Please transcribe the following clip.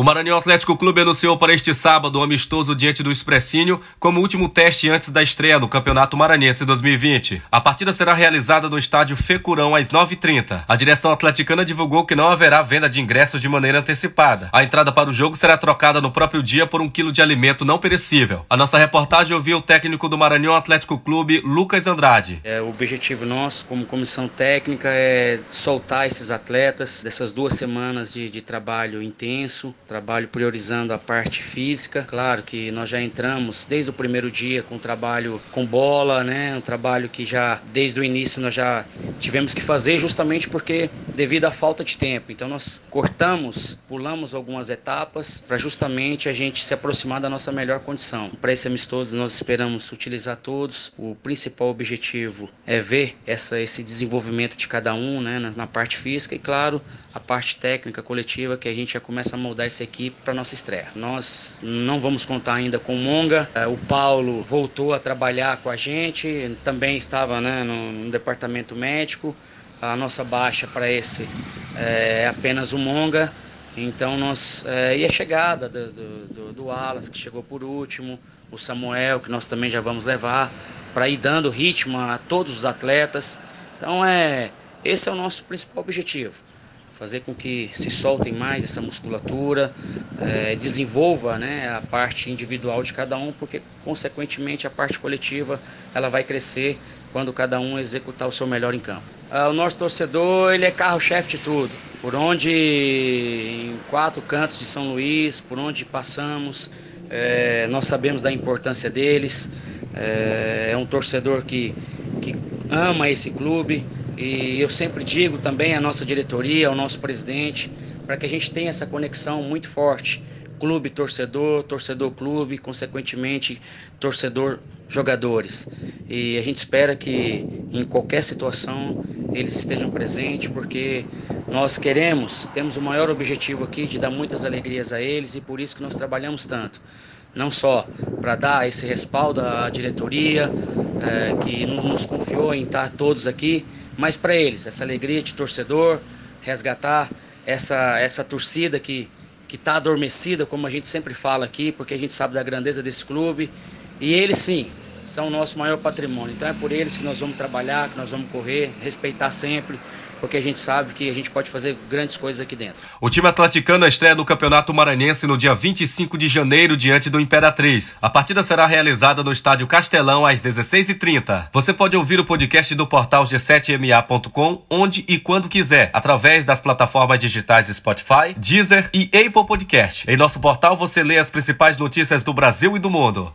O Maranhão Atlético Clube anunciou para este sábado o um amistoso diante do Expressinho como último teste antes da estreia do Campeonato Maranhense 2020. A partida será realizada no estádio Fecurão às 9h30. A direção atleticana divulgou que não haverá venda de ingressos de maneira antecipada. A entrada para o jogo será trocada no próprio dia por um quilo de alimento não perecível. A nossa reportagem ouviu o técnico do Maranhão Atlético Clube, Lucas Andrade. É, o objetivo nosso, como comissão técnica, é soltar esses atletas dessas duas semanas de, de trabalho intenso trabalho priorizando a parte física. Claro que nós já entramos desde o primeiro dia com trabalho com bola, né? Um trabalho que já desde o início nós já tivemos que fazer justamente porque devido à falta de tempo. Então nós cortamos, pulamos algumas etapas para justamente a gente se aproximar da nossa melhor condição. Para esse amistoso nós esperamos utilizar todos. O principal objetivo é ver essa, esse desenvolvimento de cada um, né? Na, na parte física e claro a parte técnica coletiva que a gente já começa a moldar essa equipe para nossa estreia. Nós não vamos contar ainda com o Monga, é, o Paulo voltou a trabalhar com a gente, também estava né, no, no departamento médico. A nossa baixa para esse é, é apenas o Monga. Então nós é, e a chegada do, do, do, Alas que chegou por último, o Samuel que nós também já vamos levar para ir dando ritmo a todos os atletas. Então é esse é o nosso principal objetivo fazer com que se soltem mais essa musculatura, é, desenvolva né, a parte individual de cada um, porque consequentemente a parte coletiva ela vai crescer quando cada um executar o seu melhor em campo. Ah, o nosso torcedor ele é carro-chefe de tudo. Por onde em quatro cantos de São Luís, por onde passamos, é, nós sabemos da importância deles. É, é um torcedor que, que ama esse clube, e eu sempre digo também à nossa diretoria, ao nosso presidente, para que a gente tenha essa conexão muito forte. Clube, torcedor, torcedor, clube, consequentemente, torcedor, jogadores. E a gente espera que em qualquer situação eles estejam presentes, porque nós queremos, temos o maior objetivo aqui de dar muitas alegrias a eles e por isso que nós trabalhamos tanto. Não só para dar esse respaldo à diretoria, é, que nos confiou em estar todos aqui, mas para eles, essa alegria de torcedor, resgatar essa, essa torcida que que está adormecida, como a gente sempre fala aqui, porque a gente sabe da grandeza desse clube. E eles sim, são o nosso maior patrimônio. Então é por eles que nós vamos trabalhar, que nós vamos correr, respeitar sempre, porque a gente sabe que a gente pode fazer grandes coisas aqui dentro. O time atleticano estreia no Campeonato Maranhense no dia 25 de janeiro diante do Imperatriz. A partida será realizada no Estádio Castelão às 16h30. Você pode ouvir o podcast do portal g7ma.com onde e quando quiser, através das plataformas digitais Spotify, Deezer e Apple Podcast. Em nosso portal você lê as principais notícias do Brasil e do mundo.